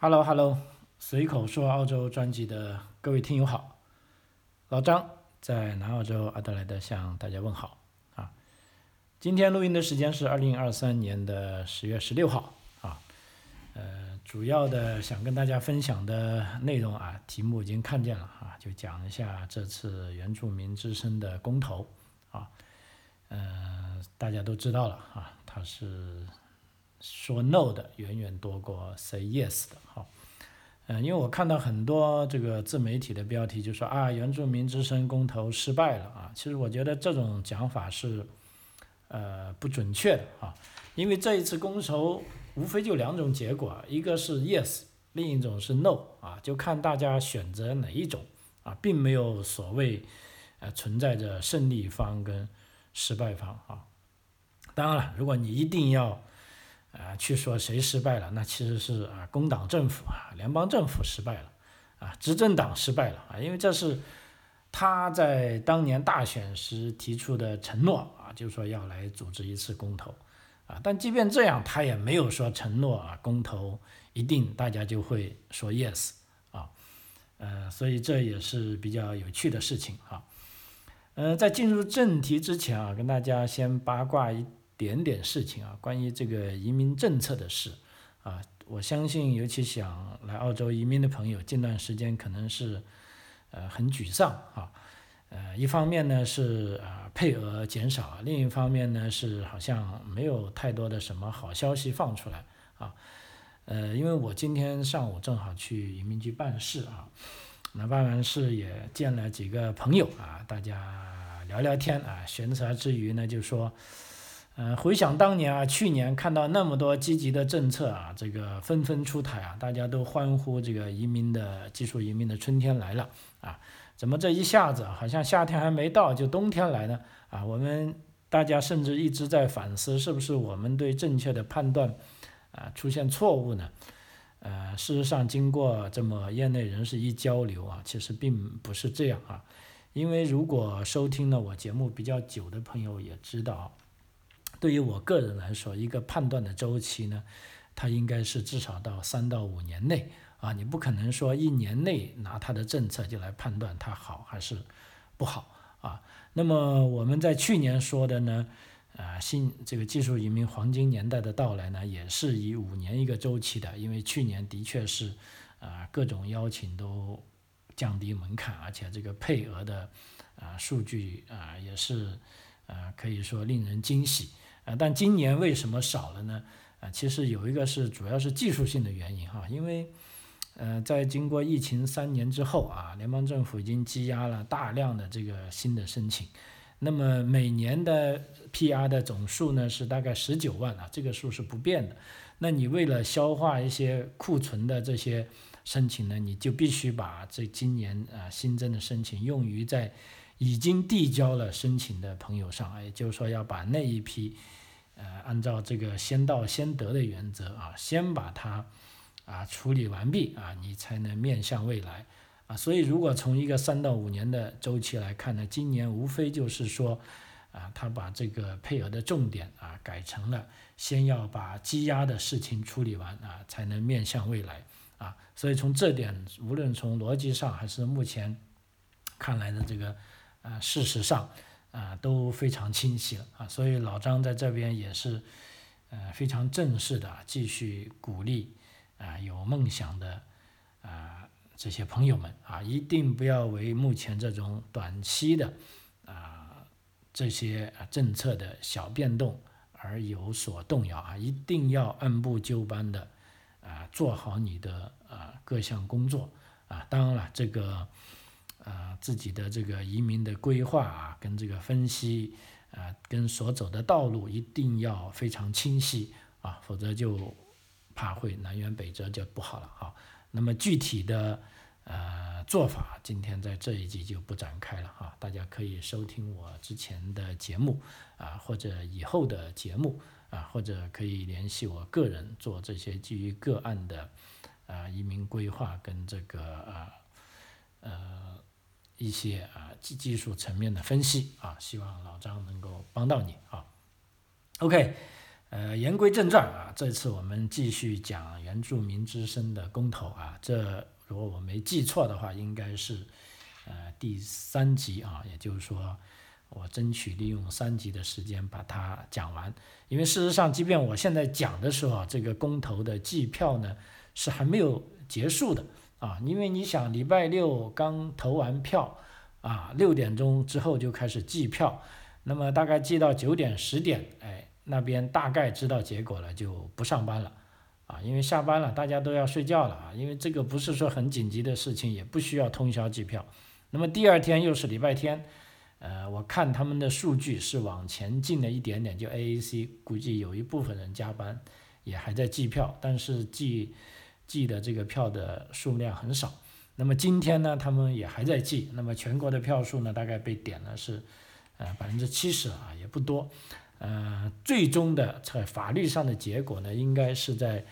Hello Hello，随口说澳洲专辑的各位听友好，老张在南澳洲阿德莱德向大家问好啊。今天录音的时间是二零二三年的十月十六号啊。呃，主要的想跟大家分享的内容啊，题目已经看见了啊，就讲一下这次原住民之声的公投啊。嗯，大家都知道了啊，它是。说 no 的远远多过 say yes 的，哈，嗯，因为我看到很多这个自媒体的标题就说啊，原住民之声公投失败了啊，其实我觉得这种讲法是，呃，不准确的啊，因为这一次公投无非就两种结果，一个是 yes，另一种是 no 啊，就看大家选择哪一种啊，并没有所谓，呃，存在着胜利方跟失败方啊，当然了，如果你一定要。啊，去说谁失败了？那其实是啊，工党政府啊，联邦政府失败了，啊，执政党失败了啊，因为这是他在当年大选时提出的承诺啊，就说要来组织一次公投啊，但即便这样，他也没有说承诺啊，公投一定大家就会说 yes 啊，呃，所以这也是比较有趣的事情啊，呃，在进入正题之前啊，跟大家先八卦一。点点事情啊，关于这个移民政策的事啊，我相信，尤其想来澳洲移民的朋友，近段时间可能是呃很沮丧啊，呃，一方面呢是啊配额减少，另一方面呢是好像没有太多的什么好消息放出来啊，呃，因为我今天上午正好去移民局办事啊，那办完事也见了几个朋友啊，大家聊聊天啊，闲暇之余呢就说。嗯，回想当年啊，去年看到那么多积极的政策啊，这个纷纷出台啊，大家都欢呼这个移民的技术移民的春天来了啊，怎么这一下子好像夏天还没到就冬天来呢？啊，我们大家甚至一直在反思，是不是我们对正确的判断啊出现错误呢？呃，事实上，经过这么业内人士一交流啊，其实并不是这样啊，因为如果收听了我节目比较久的朋友也知道。对于我个人来说，一个判断的周期呢，它应该是至少到三到五年内啊，你不可能说一年内拿它的政策就来判断它好还是不好啊。那么我们在去年说的呢，啊新这个技术移民黄金年代的到来呢，也是以五年一个周期的，因为去年的确是啊各种邀请都降低门槛，而且这个配额的啊数据啊也是啊可以说令人惊喜。啊，但今年为什么少了呢？啊，其实有一个是主要是技术性的原因哈，因为，呃，在经过疫情三年之后啊，联邦政府已经积压了大量的这个新的申请，那么每年的 PR 的总数呢是大概十九万啊，这个数是不变的。那你为了消化一些库存的这些申请呢，你就必须把这今年啊新增的申请用于在已经递交了申请的朋友上，也就是说要把那一批。呃，按照这个先到先得的原则啊，先把它啊处理完毕啊，你才能面向未来啊。所以，如果从一个三到五年的周期来看呢，今年无非就是说啊，他把这个配额的重点啊改成了先要把积压的事情处理完啊，才能面向未来啊。所以从这点，无论从逻辑上还是目前看来的这个啊事实上。啊，都非常清晰了啊，所以老张在这边也是，呃，非常正式的继续鼓励啊，有梦想的啊这些朋友们啊，一定不要为目前这种短期的啊这些政策的小变动而有所动摇啊，一定要按部就班的啊做好你的啊各项工作啊，当然了，这个。啊，自己的这个移民的规划啊，跟这个分析啊，跟所走的道路一定要非常清晰啊，否则就怕会南辕北辙就不好了啊。那么具体的呃做法，今天在这一集就不展开了啊，大家可以收听我之前的节目啊，或者以后的节目啊，或者可以联系我个人做这些基于个案的啊移民规划跟这个啊呃。一些啊技技术层面的分析啊，希望老张能够帮到你啊。OK，呃，言归正传啊，这次我们继续讲原住民之声的公投啊，这如果我没记错的话，应该是呃第三集啊，也就是说，我争取利用三集的时间把它讲完，因为事实上，即便我现在讲的时候，这个公投的计票呢是还没有结束的啊，因为你想，礼拜六刚投完票啊，六点钟之后就开始计票，那么大概计到九点十点，哎。那边大概知道结果了，就不上班了，啊，因为下班了，大家都要睡觉了啊，因为这个不是说很紧急的事情，也不需要通宵计票。那么第二天又是礼拜天，呃，我看他们的数据是往前进了一点点，就 AAC 估计有一部分人加班，也还在计票，但是计寄的这个票的数量很少。那么今天呢，他们也还在寄，那么全国的票数呢，大概被点了是，呃，百分之七十啊，也不多。呃，最终的在法律上的结果呢，应该是在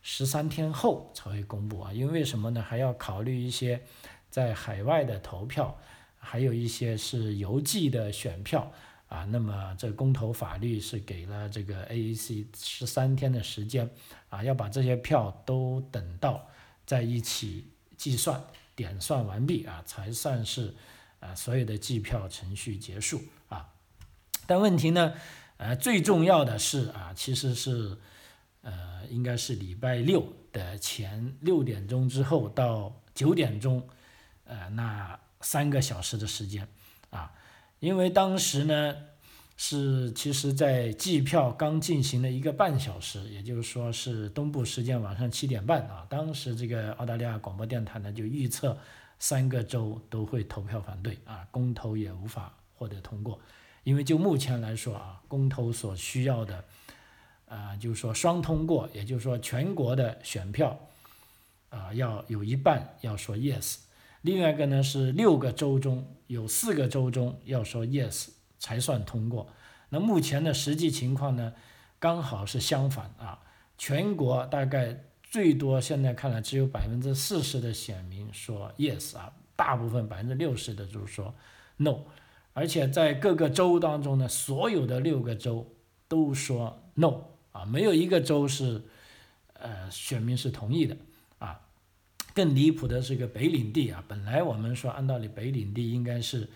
十三天后才会公布啊。因为什么呢？还要考虑一些在海外的投票，还有一些是邮寄的选票啊。那么这公投法律是给了这个 AEC 十三天的时间啊，要把这些票都等到在一起计算点算完毕啊，才算是啊所有的计票程序结束啊。但问题呢？呃，最重要的是啊，其实是，呃，应该是礼拜六的前六点钟之后到九点钟，呃，那三个小时的时间，啊，因为当时呢是其实在计票刚进行了一个半小时，也就是说是东部时间晚上七点半啊，当时这个澳大利亚广播电台呢就预测三个州都会投票反对啊，公投也无法获得通过。因为就目前来说啊，公投所需要的，啊，就是说双通过，也就是说全国的选票，啊，要有一半要说 yes，另外一个呢是六个州中有四个州中要说 yes 才算通过。那目前的实际情况呢，刚好是相反啊，全国大概最多现在看来只有百分之四十的选民说 yes 啊，大部分百分之六十的就是说 no。而且在各个州当中呢，所有的六个州都说 no 啊，没有一个州是，呃，选民是同意的。更离谱的是个北领地啊，本来我们说按道理北领地应该是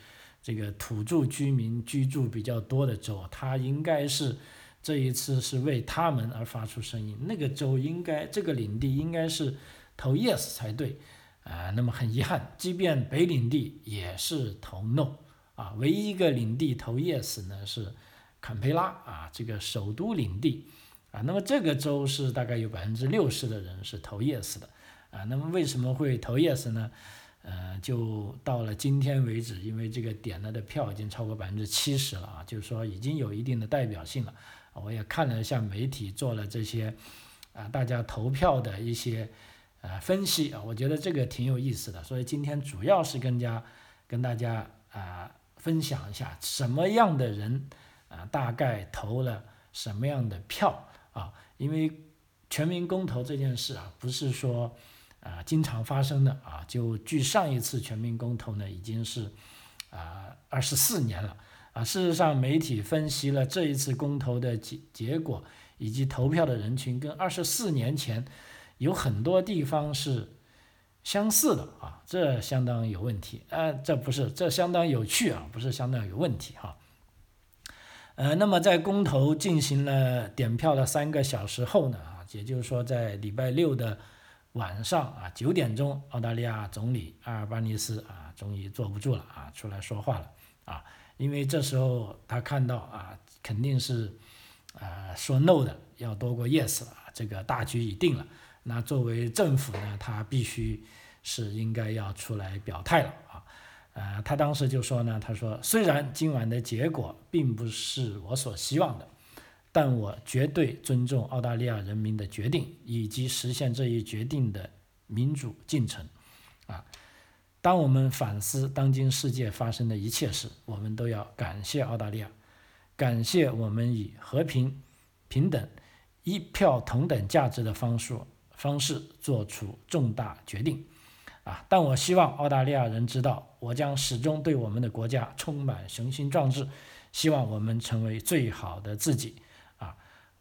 这个土著居民居住比较多的州，它应该是这一次是为他们而发出声音，那个州应该这个领地应该是投 yes 才对啊。那么很遗憾，即便北领地也是投 no。啊，唯一一个领地投 yes 呢是坎培拉啊，这个首都领地啊，那么这个州是大概有百分之六十的人是投 yes 的啊，那么为什么会投 yes 呢？呃，就到了今天为止，因为这个点了的票已经超过百分之七十了啊，就是说已经有一定的代表性了。我也看了一下媒体做了这些啊，大家投票的一些呃分析啊，我觉得这个挺有意思的，所以今天主要是跟家跟大家啊。分享一下什么样的人啊，大概投了什么样的票啊？因为全民公投这件事啊，不是说啊经常发生的啊。就距上一次全民公投呢，已经是啊二十四年了啊。事实上，媒体分析了这一次公投的结结果以及投票的人群，跟二十四年前有很多地方是。相似的啊，这相当有问题啊，这不是，这相当有趣啊，不是相当有问题哈。呃，那么在公投进行了点票的三个小时后呢，啊，也就是说在礼拜六的晚上啊九点钟，澳大利亚总理阿尔巴尼斯啊终于坐不住了啊，出来说话了啊，因为这时候他看到啊肯定是啊说 no 的要多过 yes 了，这个大局已定了。那作为政府呢，他必须是应该要出来表态了啊，呃，他当时就说呢，他说虽然今晚的结果并不是我所希望的，但我绝对尊重澳大利亚人民的决定以及实现这一决定的民主进程，啊，当我们反思当今世界发生的一切时，我们都要感谢澳大利亚，感谢我们以和平、平等、一票同等价值的方式。方式做出重大决定，啊！但我希望澳大利亚人知道，我将始终对我们的国家充满雄心壮志，希望我们成为最好的自己，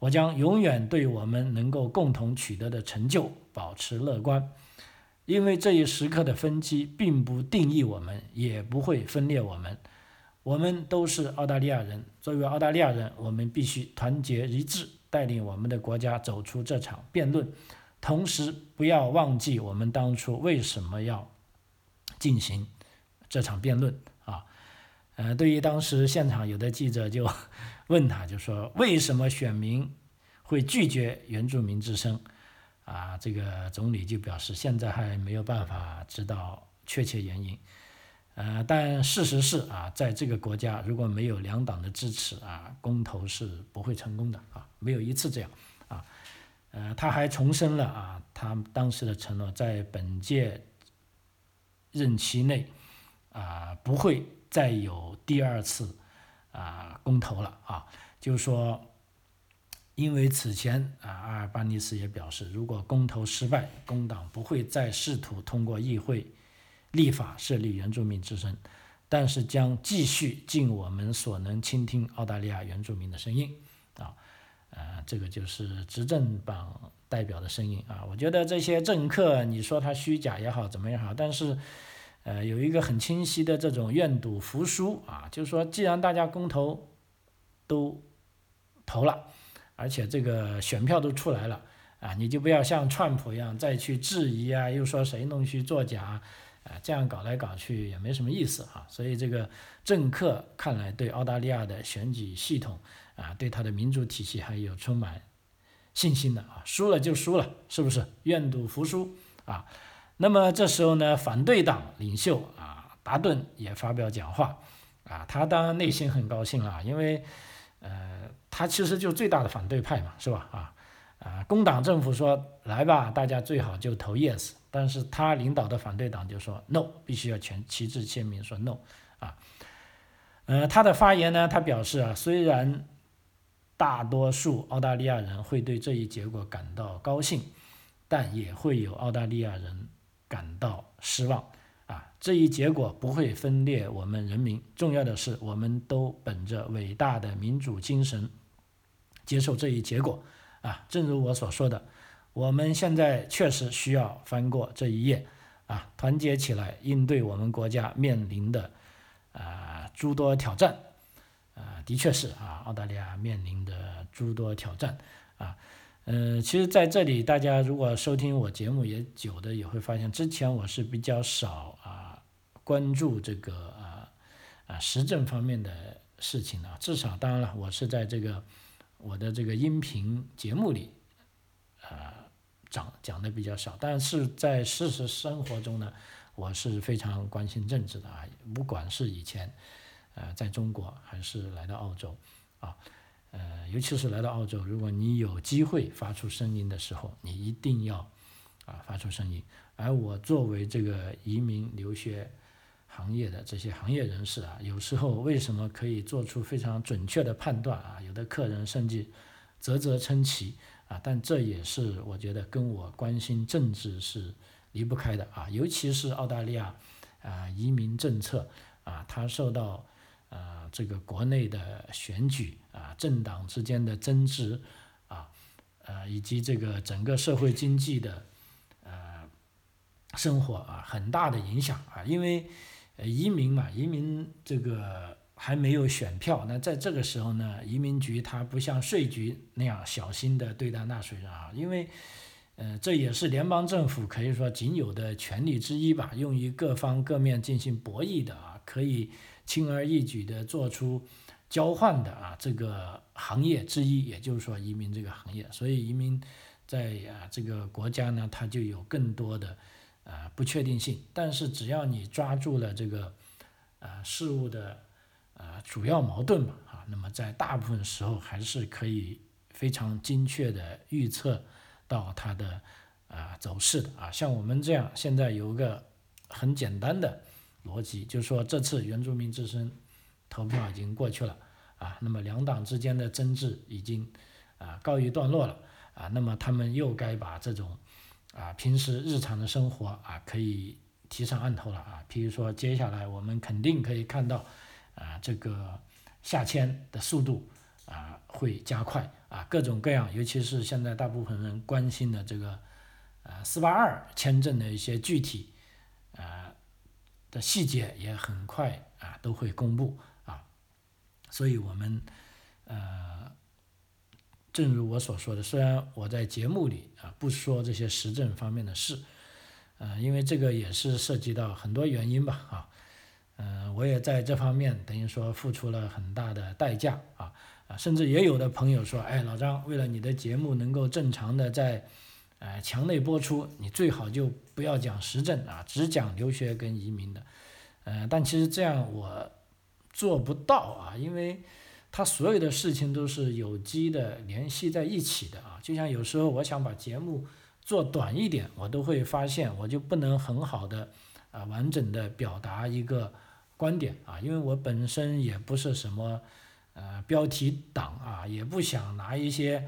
我将永远对我们能够共同取得的成就保持乐观，因为这一时刻的分歧并不定义我们，也不会分裂我们。我们都是澳大利亚人，作为澳大利亚人，我们必须团结一致，带领我们的国家走出这场辩论。同时，不要忘记我们当初为什么要进行这场辩论啊？呃，对于当时现场有的记者就问他，就说为什么选民会拒绝原住民之声？啊，这个总理就表示现在还没有办法知道确切原因。呃，但事实是啊，在这个国家如果没有两党的支持啊，公投是不会成功的啊，没有一次这样啊。呃，他还重申了啊，他当时的承诺，在本届任期内啊，不会再有第二次啊公投了啊。就是说，因为此前啊，阿尔巴尼斯也表示，如果公投失败，工党不会再试图通过议会立法设立原住民之声，但是将继续尽我们所能倾听澳大利亚原住民的声音啊。啊，这个就是执政党代表的声音啊！我觉得这些政客，你说他虚假也好，怎么也好，但是，呃，有一个很清晰的这种愿赌服输啊，就是说，既然大家公投都投了，而且这个选票都出来了啊，你就不要像川普一样再去质疑啊，又说谁弄虚作假啊，这样搞来搞去也没什么意思啊。所以这个政客看来对澳大利亚的选举系统。啊，对他的民主体系还有充满信心的啊，输了就输了，是不是？愿赌服输啊。那么这时候呢，反对党领袖啊，达顿也发表讲话啊，他当然内心很高兴了，因为呃，他其实就最大的反对派嘛，是吧？啊啊，工党政府说来吧，大家最好就投 yes，但是他领导的反对党就说 no，必须要全旗帜鲜明说 no 啊。呃，他的发言呢，他表示啊，虽然大多数澳大利亚人会对这一结果感到高兴，但也会有澳大利亚人感到失望。啊，这一结果不会分裂我们人民。重要的是，我们都本着伟大的民主精神接受这一结果。啊，正如我所说的，我们现在确实需要翻过这一页，啊，团结起来应对我们国家面临的啊诸多挑战。啊，的确是啊，澳大利亚面临的诸多挑战啊，嗯，其实在这里，大家如果收听我节目也久的，也会发现，之前我是比较少啊关注这个啊啊时政方面的事情的，至少当然了，我是在这个我的这个音频节目里啊讲讲的比较少，但是在事实生活中呢，我是非常关心政治的啊，不管是以前。呃，在中国还是来到澳洲，啊，尤其是来到澳洲，如果你有机会发出声音的时候，你一定要啊发出声音。而我作为这个移民留学行业的这些行业人士啊，有时候为什么可以做出非常准确的判断啊？有的客人甚至啧啧称奇啊，但这也是我觉得跟我关心政治是离不开的啊，尤其是澳大利亚啊移民政策啊，它受到啊，这个国内的选举啊，政党之间的争执啊，呃，以及这个整个社会经济的呃生活啊，很大的影响啊。因为移民嘛，移民这个还没有选票，那在这个时候呢，移民局它不像税局那样小心的对待纳税人啊，因为呃，这也是联邦政府可以说仅有的权利之一吧，用于各方各面进行博弈的啊，可以。轻而易举的做出交换的啊，这个行业之一，也就是说移民这个行业，所以移民在啊这个国家呢，它就有更多的啊不确定性。但是只要你抓住了这个啊事物的啊主要矛盾嘛啊，那么在大部分时候还是可以非常精确的预测到它的啊走势的啊。像我们这样现在有个很简单的。逻辑就是说，这次原住民之声投票已经过去了啊，那么两党之间的争执已经啊告一段落了啊，那么他们又该把这种啊平时日常的生活啊可以提上案头了啊，譬如说接下来我们肯定可以看到啊这个下签的速度啊会加快啊，各种各样，尤其是现在大部分人关心的这个呃四八二签证的一些具体啊的细节也很快啊都会公布啊，所以我们呃正如我所说的，虽然我在节目里啊不说这些时政方面的事，呃，因为这个也是涉及到很多原因吧啊。嗯，我也在这方面等于说付出了很大的代价啊啊，甚至也有的朋友说，哎，老张，为了你的节目能够正常的在呃墙内播出，你最好就不要讲时政啊，只讲留学跟移民的。呃，但其实这样我做不到啊，因为它所有的事情都是有机的联系在一起的啊。就像有时候我想把节目做短一点，我都会发现我就不能很好的啊完整的表达一个。观点啊，因为我本身也不是什么呃标题党啊，也不想拿一些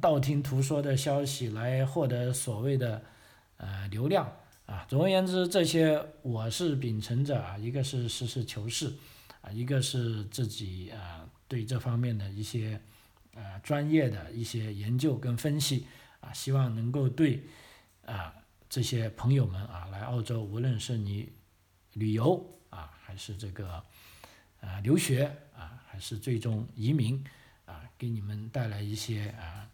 道听途说的消息来获得所谓的呃流量啊。总而言之，这些我是秉承着啊，一个是实事求是啊，一个是自己啊对这方面的一些呃专业的一些研究跟分析啊，希望能够对啊这些朋友们啊来澳洲，无论是你旅游啊。还是这个，啊，留学啊，还是最终移民啊，给你们带来一些啊，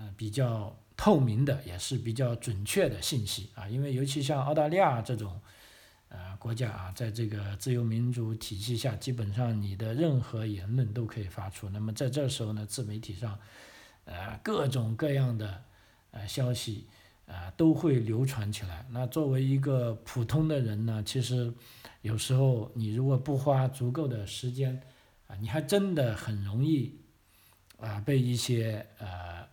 呃，比较透明的，也是比较准确的信息啊。因为尤其像澳大利亚这种，呃，国家啊，在这个自由民主体系下，基本上你的任何言论都可以发出。那么在这时候呢，自媒体上，呃，各种各样的呃消息啊，都会流传起来。那作为一个普通的人呢，其实。有时候你如果不花足够的时间，啊，你还真的很容易，啊，被一些呃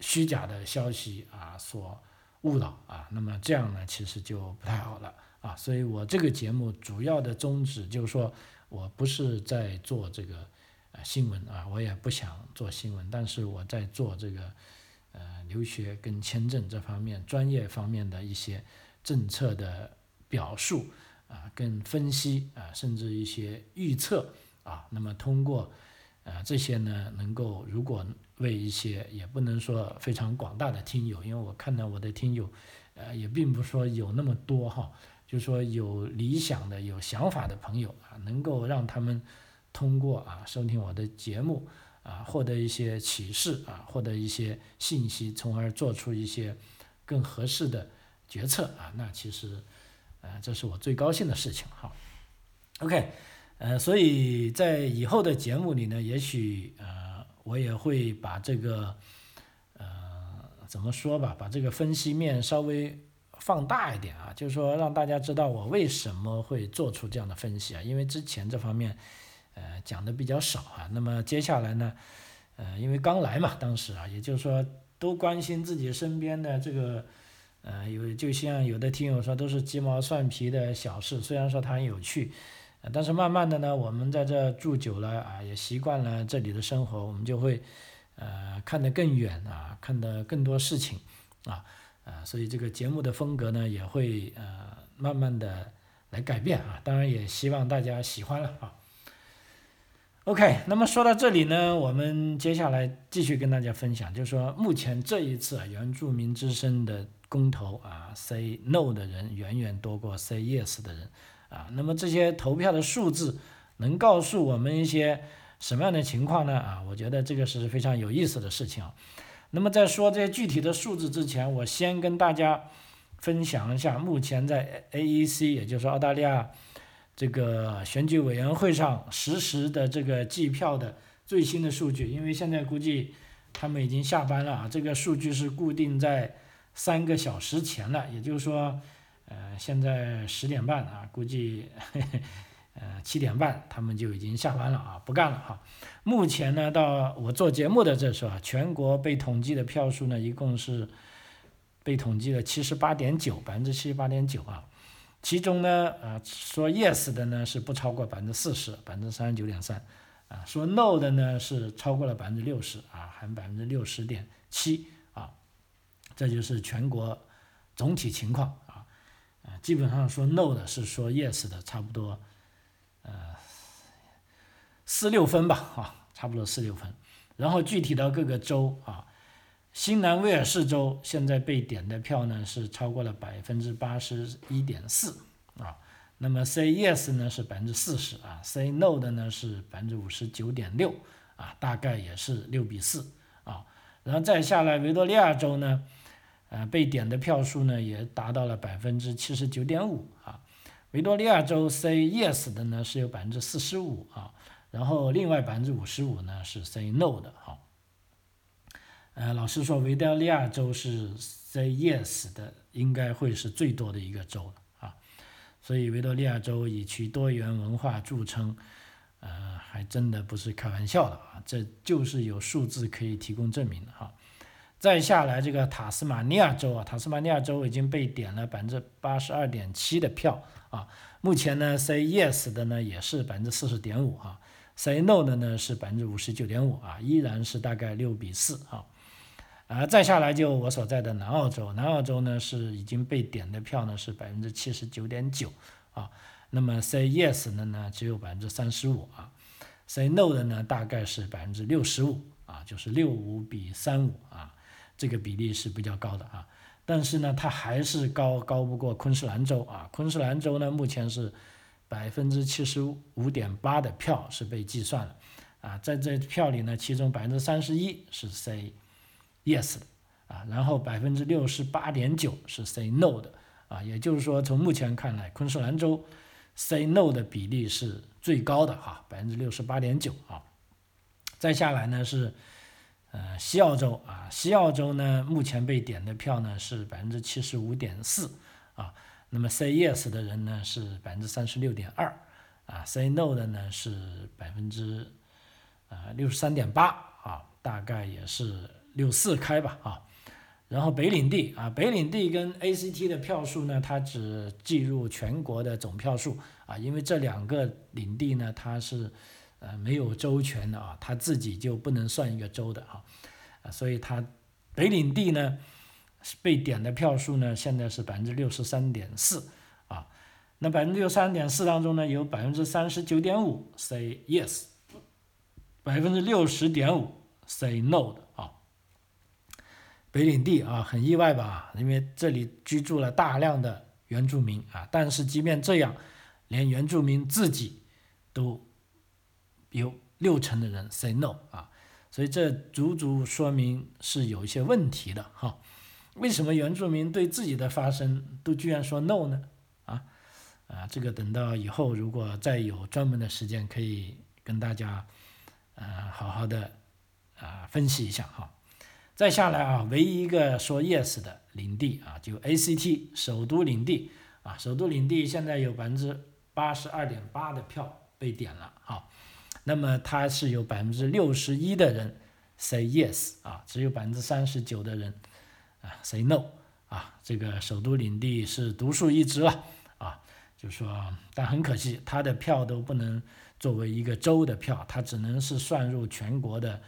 虚假的消息啊所误导啊，那么这样呢，其实就不太好了啊。所以我这个节目主要的宗旨就是说，我不是在做这个呃新闻啊，我也不想做新闻，但是我在做这个呃留学跟签证这方面专业方面的一些政策的表述。啊，跟分析啊，甚至一些预测啊，那么通过啊这些呢，能够如果为一些也不能说非常广大的听友，因为我看到我的听友，呃，也并不说有那么多哈，就说有理想的、有想法的朋友啊，能够让他们通过啊收听我的节目啊，获得一些启示啊，获得一些信息，从而做出一些更合适的决策啊，那其实。呃，这是我最高兴的事情哈。OK，呃，所以在以后的节目里呢，也许呃，我也会把这个呃，怎么说吧，把这个分析面稍微放大一点啊，就是说让大家知道我为什么会做出这样的分析啊，因为之前这方面呃讲的比较少啊。那么接下来呢，呃，因为刚来嘛，当时啊，也就是说都关心自己身边的这个。呃，有就像有的听友说，都是鸡毛蒜皮的小事，虽然说它很有趣，但是慢慢的呢，我们在这住久了啊，也习惯了这里的生活，我们就会呃看得更远啊，看得更多事情啊，啊，所以这个节目的风格呢，也会呃慢慢的来改变啊，当然也希望大家喜欢了啊。OK，那么说到这里呢，我们接下来继续跟大家分享，就是说目前这一次啊，原住民之声的。公投啊，say no 的人远远多过 say yes 的人啊。那么这些投票的数字能告诉我们一些什么样的情况呢？啊，我觉得这个是非常有意思的事情。那么在说这些具体的数字之前，我先跟大家分享一下目前在 AEC，也就是澳大利亚这个选举委员会上实时的这个计票的最新的数据。因为现在估计他们已经下班了啊，这个数据是固定在。三个小时前了，也就是说，呃，现在十点半啊，估计，呃，七点半他们就已经下班了啊，不干了哈。目前呢，到我做节目的这时候啊，全国被统计的票数呢，一共是被统计了七十八点九，百分之七十八点九啊。其中呢，呃，说 yes 的呢是不超过百分之四十，百分之三十九点三，啊，说 no 的呢是超过了百分之六十啊，含百分之六十点七啊。这就是全国总体情况啊，基本上说 no 的是说 yes 的差不多，呃，四六分吧，啊，差不多四六分。然后具体到各个州啊，新南威尔士州现在被点的票呢是超过了百分之八十一点四啊。那么 say yes 呢是百分之四十啊，say no 的呢是百分之五十九点六啊，大概也是六比四啊。然后再下来维多利亚州呢，呃，被点的票数呢也达到了百分之七十九点五啊。维多利亚州 say yes 的呢是有百分之四十五啊，然后另外百分之五十五呢是 say no 的哈。呃，老师说维多利亚州是 say yes 的，应该会是最多的一个州了啊。所以维多利亚州以其多元文化著称，呃，还真的不是开玩笑的啊，这就是有数字可以提供证明的哈。再下来这个塔斯马尼亚州啊，塔斯马尼亚州已经被点了百分之八十二点七的票啊，目前呢 say yes 的呢也是百分之四十点五啊，say no 的呢是百分之五十九点五啊，依然是大概六比四啊。啊，再下来就我所在的南澳洲，南澳洲呢是已经被点的票呢是百分之七十九点九啊，那么 say yes 的呢只有百分之三十五啊，say no 的呢大概是百分之六十五啊，就是六五比三五啊，这个比例是比较高的啊，但是呢它还是高高不过昆士兰州啊，昆士兰州呢目前是百分之七十五点八的票是被计算了啊，在这票里呢，其中百分之三十一是 say。yes 的啊，然后百分之六十八点九是 say no 的啊，也就是说从目前看来，昆士兰州 say no 的比例是最高的哈，百分之六十八点九啊。再下来呢是呃西澳洲啊，西澳洲呢目前被点的票呢是百分之七十五点四啊，那么 say yes 的人呢是百分之三十六点二啊，say no 的呢是百分之啊六十三点八啊，大概也是。六四开吧啊，然后北领地啊，北领地跟 ACT 的票数呢，它只计入全国的总票数啊，因为这两个领地呢，它是呃没有州权的啊，他自己就不能算一个州的哈，啊，所以他北领地呢被点的票数呢，现在是百分之六十三点四啊，那百分之六十三点四当中呢，有百分之三十九点五 say yes，百分之六十点五 say no 的啊。北领地啊，很意外吧？因为这里居住了大量的原住民啊，但是即便这样，连原住民自己都有六成的人 say no 啊，所以这足足说明是有一些问题的哈。为什么原住民对自己的发声都居然说 no 呢？啊啊，这个等到以后如果再有专门的时间，可以跟大家呃好好的啊分析一下哈。再下来啊，唯一一个说 yes 的领地啊，就 ACT 首都领地啊，首都领地现在有百分之八十二点八的票被点了啊，那么它是有百分之六十一的人 say yes 啊，只有百分之三十九的人啊 say no 啊，这个首都领地是独树一帜了啊，就说但很可惜，他的票都不能作为一个州的票，它只能是算入全国的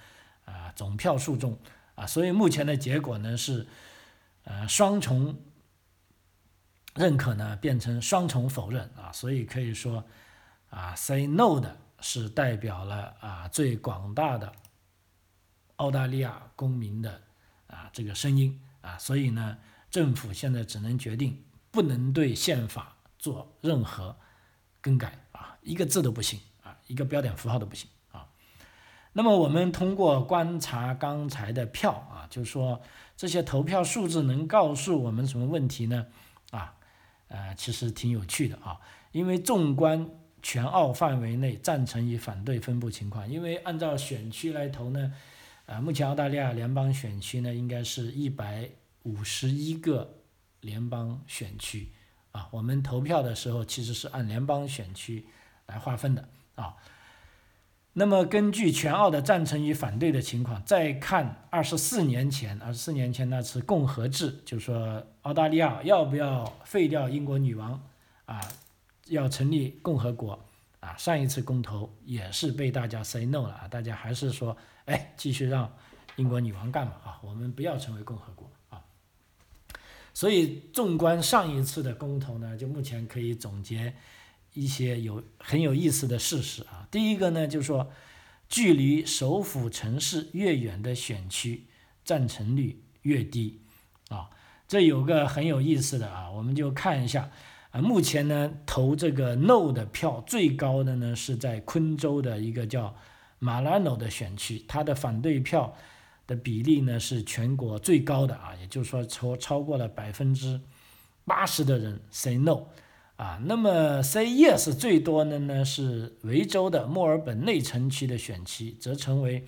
啊总票数中。啊，所以目前的结果呢是，呃，双重认可呢变成双重否认啊，所以可以说，啊，say no 的是代表了啊最广大的澳大利亚公民的啊这个声音啊，所以呢，政府现在只能决定不能对宪法做任何更改啊，一个字都不行啊，一个标点符号都不行啊。那么我们通过观察刚才的票啊，就是说这些投票数字能告诉我们什么问题呢？啊，呃，其实挺有趣的啊，因为纵观全澳范围内赞成与反对分布情况，因为按照选区来投呢，啊，目前澳大利亚联邦选区呢应该是一百五十一个联邦选区啊，我们投票的时候其实是按联邦选区来划分的啊。那么根据全澳的赞成与反对的情况，再看二十四年前，二十四年前那次共和制，就是说澳大利亚要不要废掉英国女王，啊，要成立共和国，啊，上一次公投也是被大家 say no 了啊，大家还是说，哎，继续让英国女王干嘛啊，我们不要成为共和国啊。所以纵观上一次的公投呢，就目前可以总结。一些有很有意思的事实啊，第一个呢，就是说，距离首府城市越远的选区，赞成率越低。啊，这有个很有意思的啊，我们就看一下啊，目前呢投这个 no 的票最高的呢是在昆州的一个叫马拉诺的选区，它的反对票的比例呢是全国最高的啊，也就是说超超过了百分之八十的人 say no。啊，那么 say yes 最多的呢是维州的墨尔本内城区的选区，则成为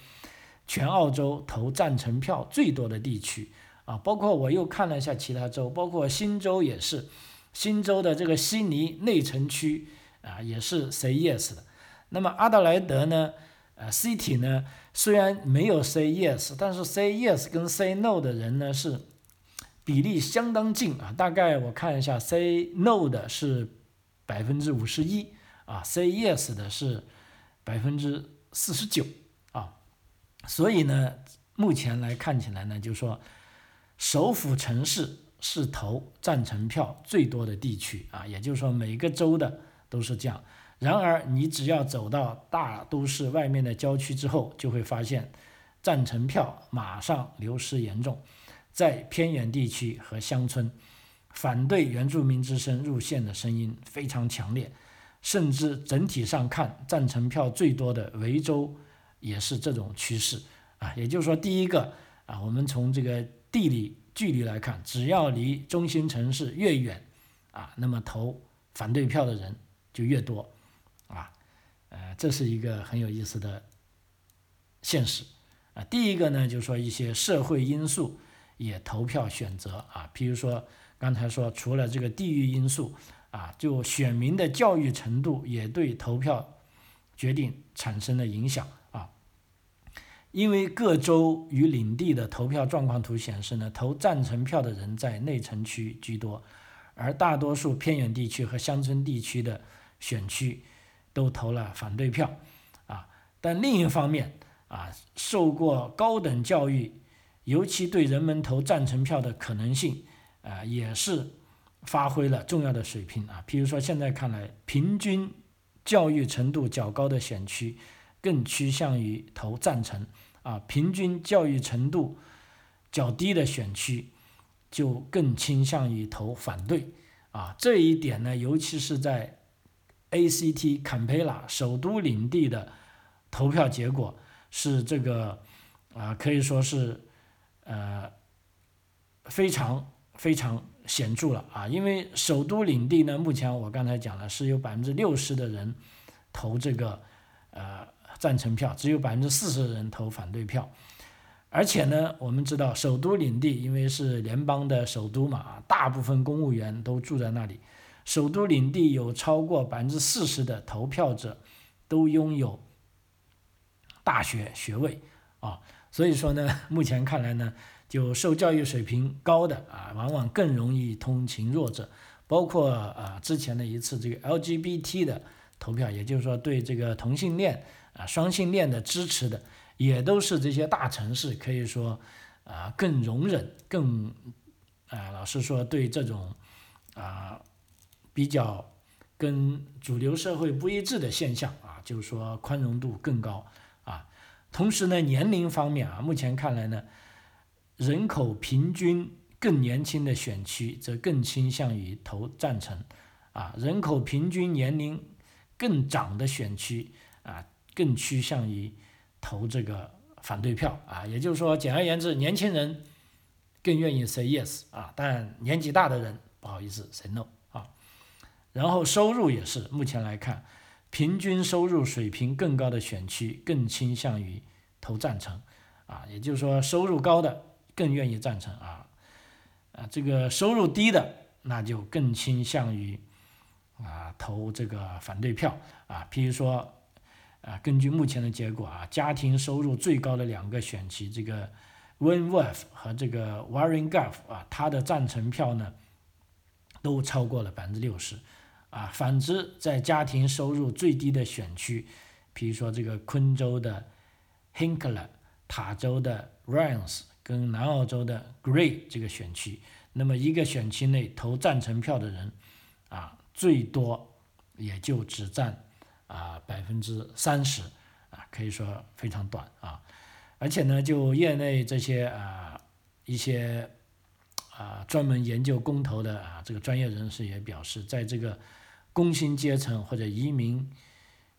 全澳洲投赞成票最多的地区。啊，包括我又看了一下其他州，包括新州也是，新州的这个悉尼内城区啊也是 say yes 的。那么阿德莱德呢，呃，city 呢虽然没有 say yes，但是 say yes 跟 say no 的人呢是。比例相当近啊，大概我看一下，say no 的是百分之五十一啊，say yes 的是百分之四十九啊，所以呢，目前来看起来呢，就是说首府城市是投赞成票最多的地区啊，也就是说每个州的都是这样。然而，你只要走到大都市外面的郊区之后，就会发现赞成票马上流失严重。在偏远地区和乡村，反对原住民之声入县的声音非常强烈，甚至整体上看，赞成票最多的维州也是这种趋势啊。也就是说，第一个啊，我们从这个地理距离来看，只要离中心城市越远啊，那么投反对票的人就越多啊。呃，这是一个很有意思的现实啊。第一个呢，就是说一些社会因素。也投票选择啊，譬如说刚才说，除了这个地域因素啊，就选民的教育程度也对投票决定产生了影响。因为各州与领地的投票状况图显示呢，投赞成票的人在内城区居多，而大多数偏远地区和乡村地区的选区都投了反对票啊。但另一方面啊，受过高等教育。尤其对人们投赞成票的可能性，啊，也是发挥了重要的水平啊。譬如说，现在看来，平均教育程度较高的选区更趋向于投赞成，啊，平均教育程度较低的选区就更倾向于投反对，啊，这一点呢，尤其是在 ACT 坎培拉首都领地的投票结果是这个，啊，可以说是。呃，非常非常显著了啊！因为首都领地呢，目前我刚才讲了，是有百分之六十的人投这个呃赞成票，只有百分之四十的人投反对票。而且呢，我们知道首都领地因为是联邦的首都嘛，大部分公务员都住在那里。首都领地有超过百分之四十的投票者都拥有大学学位啊。所以说呢，目前看来呢，就受教育水平高的啊，往往更容易同情弱者，包括啊之前的一次这个 LGBT 的投票，也就是说对这个同性恋啊双性恋的支持的，也都是这些大城市可以说啊更容忍、更啊老实说对这种啊比较跟主流社会不一致的现象啊，就是说宽容度更高啊。同时呢，年龄方面啊，目前看来呢，人口平均更年轻的选区则更倾向于投赞成，啊，人口平均年龄更长的选区，更趋向于投这个反对票啊。也就是说，简而言之，年轻人更愿意 say yes 啊，但年纪大的人不好意思 say no 啊。然后收入也是，目前来看。平均收入水平更高的选区更倾向于投赞成，啊，也就是说收入高的更愿意赞成啊，啊，这个收入低的那就更倾向于啊投这个反对票啊。譬如说，啊，根据目前的结果啊，家庭收入最高的两个选区，这个 Winworth 和这个 Warren g a f 啊，它的赞成票呢都超过了百分之六十。啊，反之，在家庭收入最低的选区，比如说这个昆州的 Hinkler、塔州的 r a n s 跟南澳洲的 Gray 这个选区，那么一个选区内投赞成票的人，啊，最多也就只占啊百分之三十，啊，可以说非常短啊。而且呢，就业内这些啊一些啊专门研究公投的啊这个专业人士也表示，在这个工薪阶层或者移民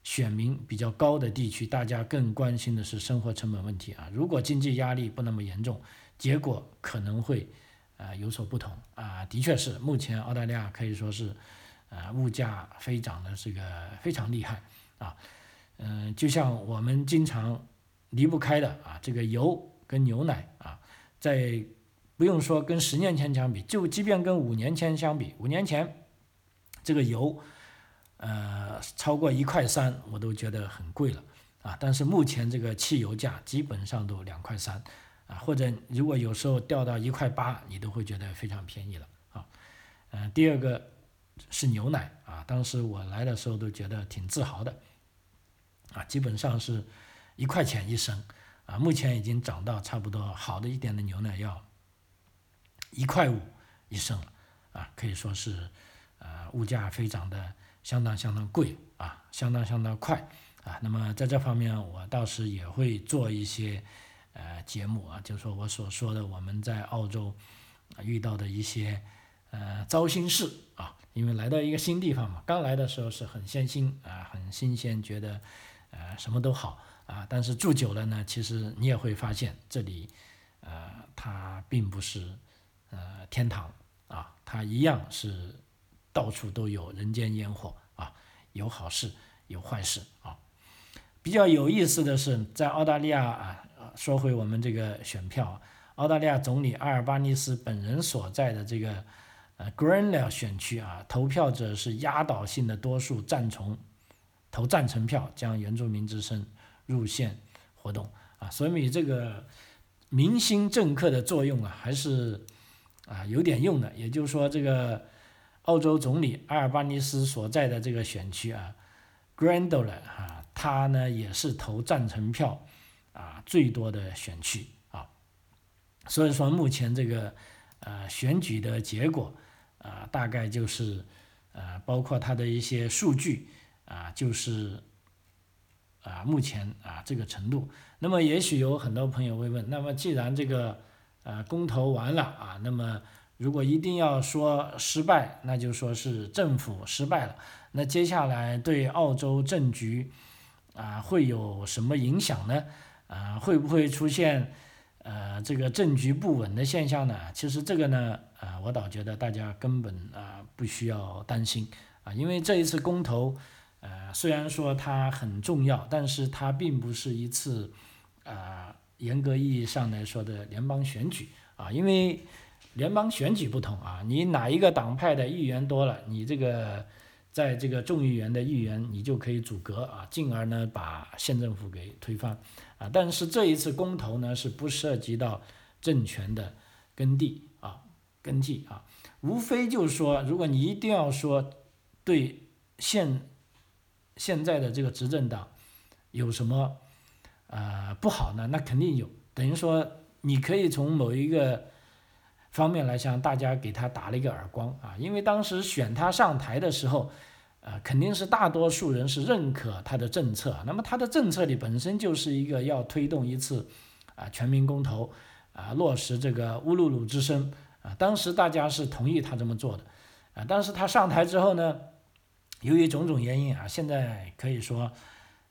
选民比较高的地区，大家更关心的是生活成本问题啊。如果经济压力不那么严重，结果可能会啊有所不同啊。的确是，目前澳大利亚可以说是啊物价飞涨的这个非常厉害啊。嗯，就像我们经常离不开的啊，这个油跟牛奶啊，在不用说跟十年前相比，就即便跟五年前相比，五年前这个油。呃，超过一块三我都觉得很贵了啊！但是目前这个汽油价基本上都两块三啊，或者如果有时候掉到一块八，你都会觉得非常便宜了啊。嗯，第二个是牛奶啊，当时我来的时候都觉得挺自豪的啊，基本上是一块钱一升啊，目前已经涨到差不多好的一点的牛奶要一块五一升了啊，可以说是呃物价飞涨的。相当相当贵啊，相当相当快啊。那么在这方面，我倒是也会做一些呃节目啊，就是说我所说的我们在澳洲遇到的一些呃糟心事啊。因为来到一个新地方嘛，刚来的时候是很新鲜啊，很新鲜，觉得呃什么都好啊。但是住久了呢，其实你也会发现这里呃它并不是呃天堂啊，它一样是。到处都有人间烟火啊，有好事有坏事啊。比较有意思的是，在澳大利亚啊，说回我们这个选票，澳大利亚总理阿尔巴尼斯本人所在的这个呃 Granville 选区啊，投票者是压倒性的多数赞成投赞成票，将原住民之声入线活动啊，所以这个明星政客的作用啊，还是啊有点用的。也就是说这个。澳洲总理阿尔巴尼斯所在的这个选区啊 g r a n d o l a 啊，他呢也是投赞成票啊最多的选区啊，所以说目前这个呃选举的结果啊，大概就是呃包括它的一些数据啊，就是啊目前啊这个程度。那么也许有很多朋友会问，那么既然这个呃公投完了啊，那么如果一定要说失败，那就说是政府失败了。那接下来对澳洲政局啊会有什么影响呢？啊，会不会出现呃这个政局不稳的现象呢？其实这个呢，啊，我倒觉得大家根本啊不需要担心啊，因为这一次公投，呃，虽然说它很重要，但是它并不是一次啊严格意义上来说的联邦选举啊，因为。联邦选举不同啊，你哪一个党派的议员多了，你这个在这个众议员的议员你就可以阻隔啊，进而呢把县政府给推翻啊。但是这一次公投呢是不涉及到政权的耕地啊，更替啊，无非就是说，如果你一定要说对现现在的这个执政党有什么呃不好呢？那肯定有，等于说你可以从某一个。方面来向大家给他打了一个耳光啊，因为当时选他上台的时候，呃，肯定是大多数人是认可他的政策。那么他的政策里本身就是一个要推动一次啊全民公投啊，落实这个乌鲁鲁之声啊。当时大家是同意他这么做的啊，但是他上台之后呢，由于种种原因啊，现在可以说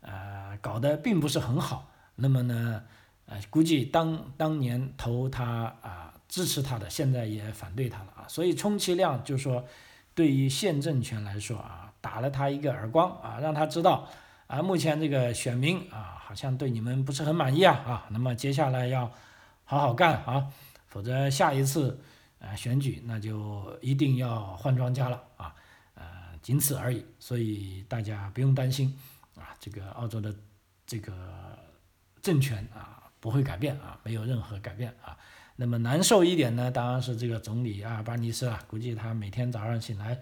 呃搞得并不是很好。那么呢，呃，估计当当年投他啊。支持他的现在也反对他了啊，所以充其量就是说，对于现政权来说啊，打了他一个耳光啊，让他知道啊，目前这个选民啊，好像对你们不是很满意啊啊，那么接下来要好好干啊，否则下一次啊选举那就一定要换庄家了啊，呃，仅此而已，所以大家不用担心啊，这个澳洲的这个政权啊不会改变啊，没有任何改变啊。那么难受一点呢，当然是这个总理阿尔巴尼斯啊，估计他每天早上醒来，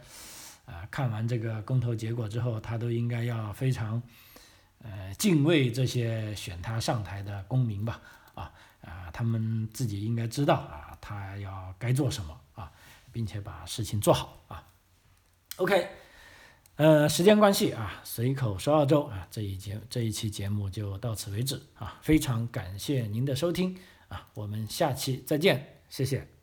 啊，看完这个公投结果之后，他都应该要非常，呃，敬畏这些选他上台的公民吧，啊，啊，他们自己应该知道啊，他要该做什么啊，并且把事情做好啊。OK，呃，时间关系啊，随口说澳洲啊，这一节这一期节目就到此为止啊，非常感谢您的收听啊，我们下期再见，谢谢。